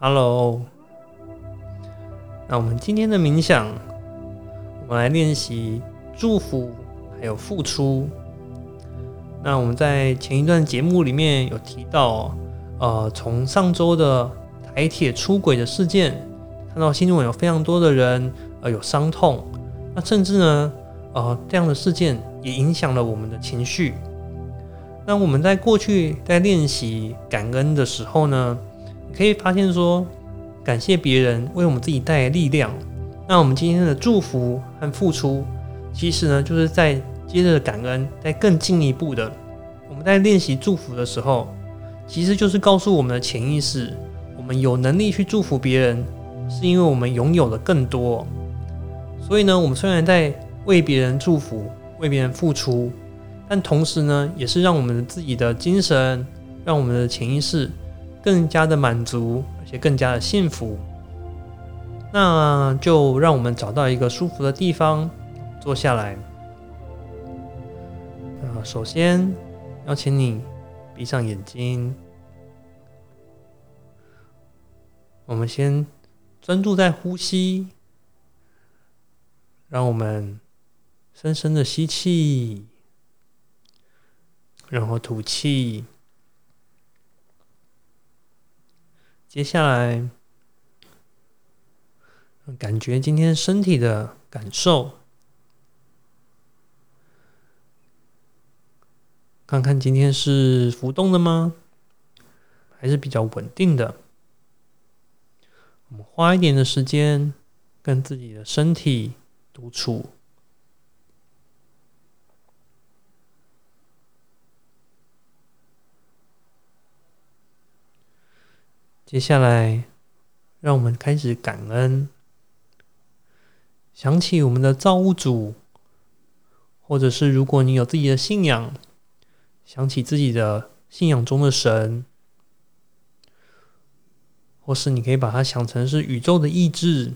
Hello，那我们今天的冥想，我们来练习祝福还有付出。那我们在前一段节目里面有提到，呃，从上周的台铁出轨的事件，看到新闻有非常多的人呃有伤痛，那甚至呢，呃，这样的事件也影响了我们的情绪。那我们在过去在练习感恩的时候呢，可以发现说，感谢别人为我们自己带来力量。那我们今天的祝福和付出，其实呢，就是在接着感恩，在更进一步的，我们在练习祝福的时候，其实就是告诉我们的潜意识，我们有能力去祝福别人，是因为我们拥有的更多。所以呢，我们虽然在为别人祝福，为别人付出。但同时呢，也是让我们的自己的精神，让我们的潜意识更加的满足，而且更加的幸福。那就让我们找到一个舒服的地方坐下来。呃，首先邀请你闭上眼睛，我们先专注在呼吸，让我们深深的吸气。然后吐气，接下来感觉今天身体的感受，看看今天是浮动的吗？还是比较稳定的？我们花一点的时间跟自己的身体独处。接下来，让我们开始感恩，想起我们的造物主，或者是如果你有自己的信仰，想起自己的信仰中的神，或是你可以把它想成是宇宙的意志，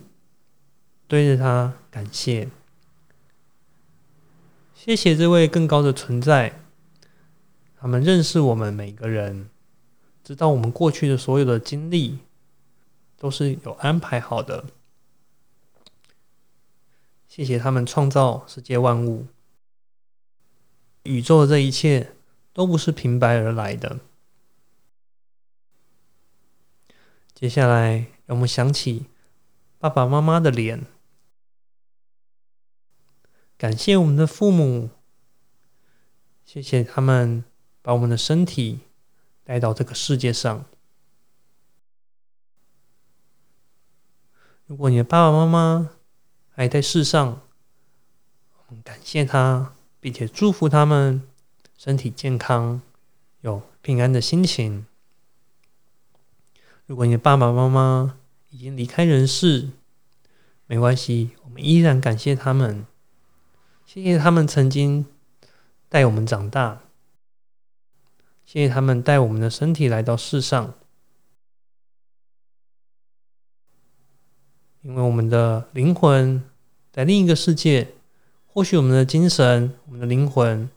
对着它感谢，谢谢这位更高的存在，他们认识我们每个人。知道我们过去的所有的经历都是有安排好的，谢谢他们创造世界万物，宇宙的这一切都不是平白而来的。接下来，让我们想起爸爸妈妈的脸，感谢我们的父母，谢谢他们把我们的身体。带到这个世界上，如果你的爸爸妈妈还在世上，我们感谢他，并且祝福他们身体健康，有平安的心情。如果你的爸爸妈妈已经离开人世，没关系，我们依然感谢他们，谢谢他们曾经带我们长大。谢谢他们带我们的身体来到世上，因为我们的灵魂在另一个世界，或许我们的精神、我们的灵魂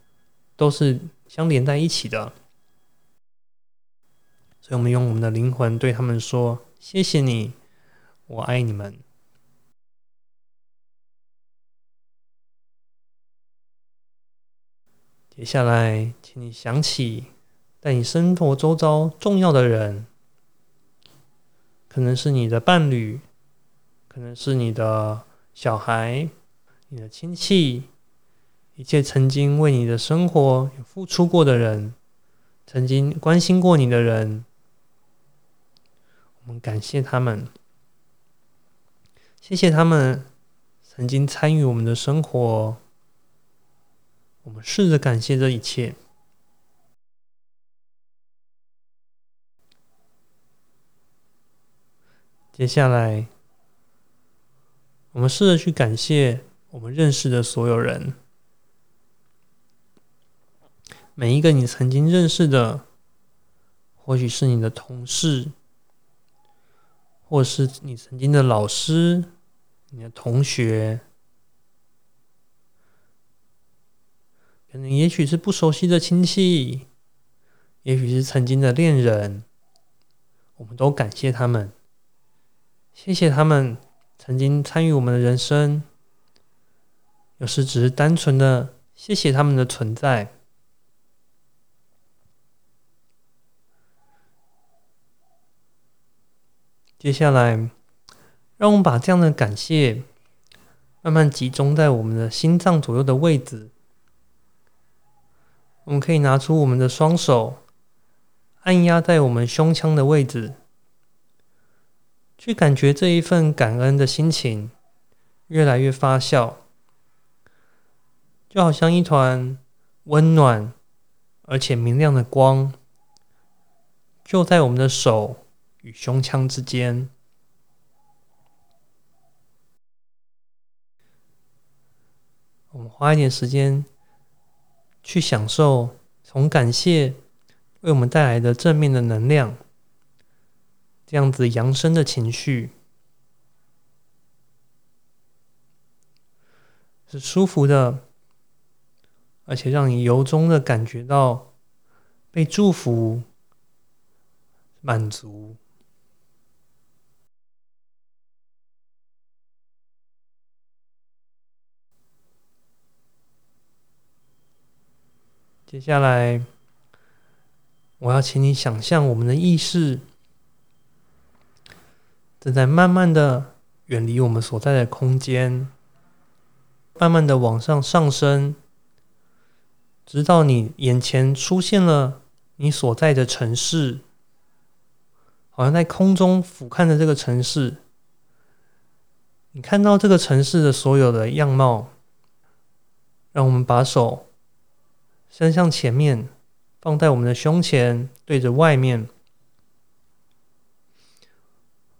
都是相连在一起的，所以，我们用我们的灵魂对他们说：“谢谢你，我爱你们。”接下来，请你想起。在你生活周遭重要的人，可能是你的伴侣，可能是你的小孩、你的亲戚，一切曾经为你的生活付出过的人，曾经关心过你的人，我们感谢他们，谢谢他们曾经参与我们的生活，我们试着感谢这一切。接下来，我们试着去感谢我们认识的所有人，每一个你曾经认识的，或许是你的同事，或是你曾经的老师、你的同学，可能也许是不熟悉的亲戚，也许是曾经的恋人，我们都感谢他们。谢谢他们曾经参与我们的人生，有时只是单纯的谢谢他们的存在。接下来，让我们把这样的感谢慢慢集中在我们的心脏左右的位置。我们可以拿出我们的双手，按压在我们胸腔的位置，去感觉这一份感恩的心情越来越发酵，就好像一团温暖而且明亮的光，就在我们的手与胸腔之间。我们花一点时间。去享受从感谢为我们带来的正面的能量，这样子扬升的情绪是舒服的，而且让你由衷的感觉到被祝福、满足。接下来，我要请你想象我们的意识正在慢慢的远离我们所在的空间，慢慢的往上上升，直到你眼前出现了你所在的城市，好像在空中俯瞰着这个城市，你看到这个城市的所有的样貌，让我们把手。伸向前面，放在我们的胸前，对着外面。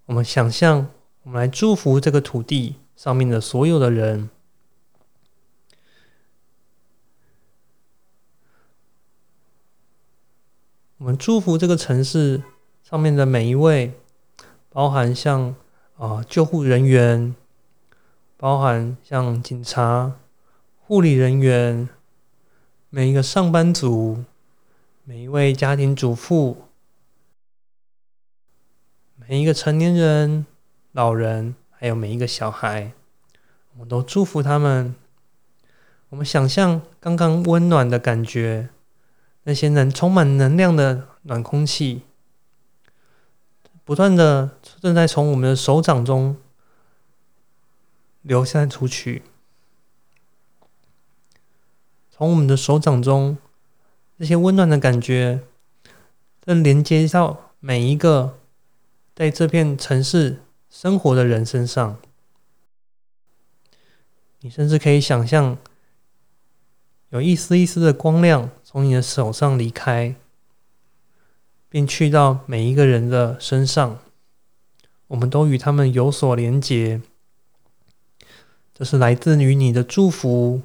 我们想象，我们来祝福这个土地上面的所有的人。我们祝福这个城市上面的每一位，包含像啊救护人员，包含像警察、护理人员。每一个上班族，每一位家庭主妇，每一个成年人、老人，还有每一个小孩，我们都祝福他们。我们想象刚刚温暖的感觉，那些能充满能量的暖空气，不断的正在从我们的手掌中流散出去。从我们的手掌中，这些温暖的感觉，正连接到每一个在这片城市生活的人身上。你甚至可以想象，有一丝一丝的光亮从你的手上离开，并去到每一个人的身上。我们都与他们有所连结，这是来自于你的祝福。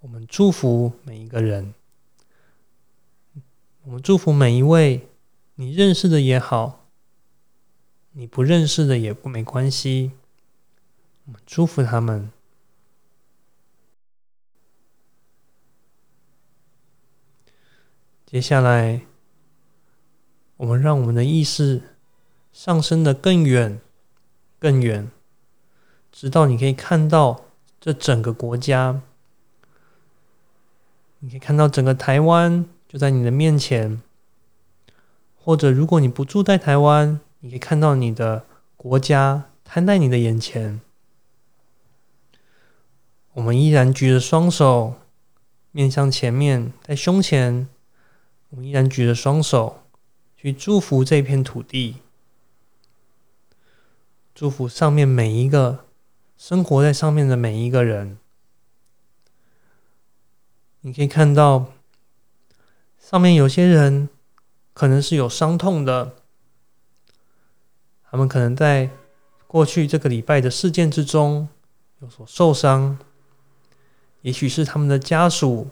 我们祝福每一个人，我们祝福每一位你认识的也好，你不认识的也不没关系。我们祝福他们。接下来，我们让我们的意识上升的更远、更远，直到你可以看到这整个国家。你可以看到整个台湾就在你的面前，或者如果你不住在台湾，你可以看到你的国家摊在你的眼前。我们依然举着双手，面向前面，在胸前，我们依然举着双手去祝福这片土地，祝福上面每一个生活在上面的每一个人。你可以看到，上面有些人可能是有伤痛的，他们可能在过去这个礼拜的事件之中有所受伤，也许是他们的家属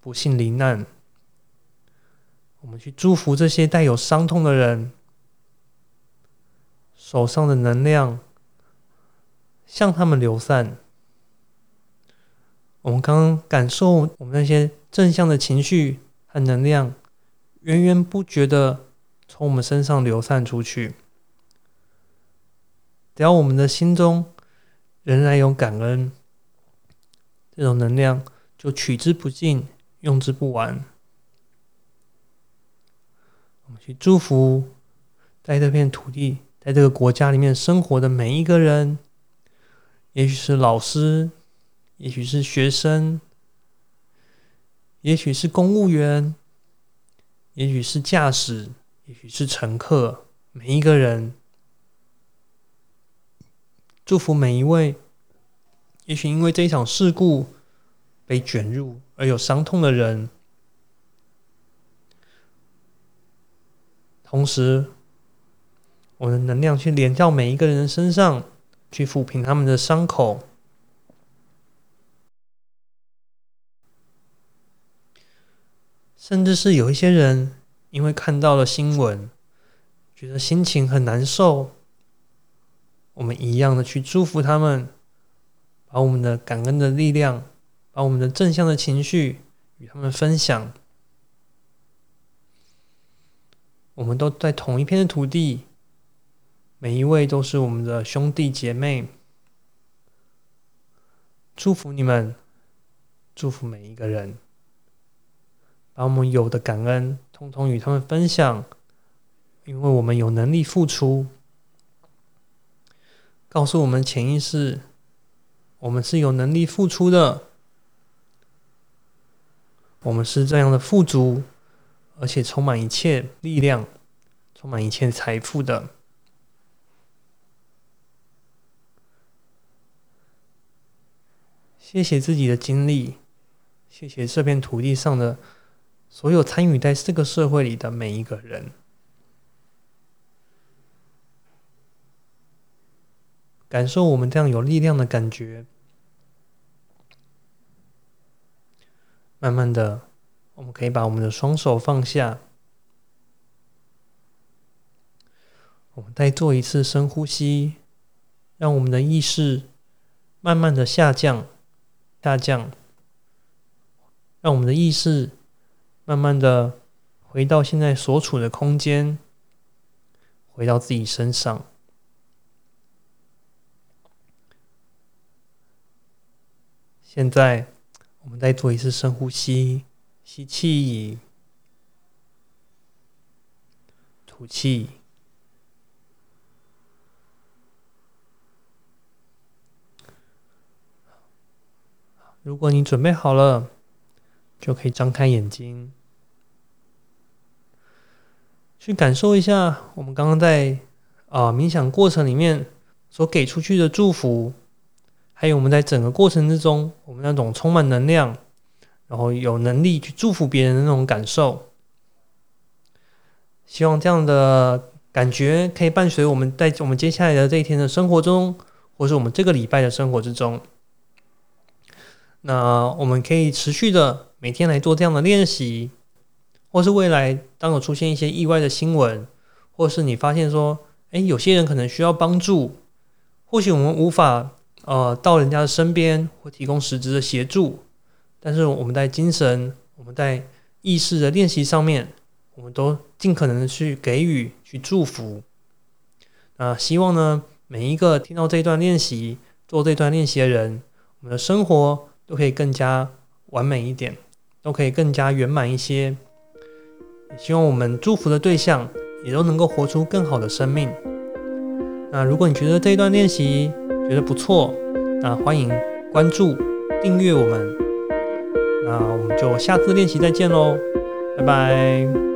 不幸罹难。我们去祝福这些带有伤痛的人，手上的能量向他们流散。我们刚刚感受我们那些正向的情绪和能量，源源不绝的从我们身上流散出去。只要我们的心中仍然有感恩，这种能量就取之不尽，用之不完。我们去祝福在这片土地，在这个国家里面生活的每一个人，也许是老师，也许是学生，也许是公务员，也许是驾驶，也许是乘客，每一个人，祝福每一位，也许因为这一场事故被卷入而有伤痛的人。同时，我的能量去连到每一个人身上，去抚平他们的伤口，甚至是有一些人因为看到了新闻，觉得心情很难受，我们一样的去祝福他们，把我们的感恩的力量，把我们的正向的情绪与他们分享。我们都在同一片的土地，每一位都是我们的兄弟姐妹。祝福你们，祝福每一个人，把我们有的感恩通通与他们分享，因为我们有能力付出。告诉我们潜意识，我们是有能力付出的，我们是这样的富足。而且充满一切力量，充满一切财富的。谢谢自己的经历，谢谢这片土地上的所有参与在这个社会里的每一个人。感受我们这样有力量的感觉，慢慢的。我们可以把我们的双手放下，我们再做一次深呼吸，让我们的意识慢慢的下降，下降，让我们的意识慢慢的回到现在所处的空间，回到自己身上。现在，我们再做一次深呼吸。吸气，吐气。如果你准备好了，就可以张开眼睛，去感受一下我们刚刚在啊冥想过程里面所给出去的祝福，还有我们在整个过程之中，我们那种充满能量。然后有能力去祝福别人的那种感受，希望这样的感觉可以伴随我们在我们接下来的这一天的生活中，或是我们这个礼拜的生活之中。那我们可以持续的每天来做这样的练习，或是未来当有出现一些意外的新闻，或是你发现说，哎，有些人可能需要帮助，或许我们无法呃到人家的身边或提供实质的协助。但是我们在精神、我们在意识的练习上面，我们都尽可能的去给予、去祝福。那希望呢，每一个听到这段练习、做这段练习的人，我们的生活都可以更加完美一点，都可以更加圆满一些。也希望我们祝福的对象也都能够活出更好的生命。那如果你觉得这一段练习觉得不错，那欢迎关注、订阅我们。那我们就下次练习再见喽，拜拜。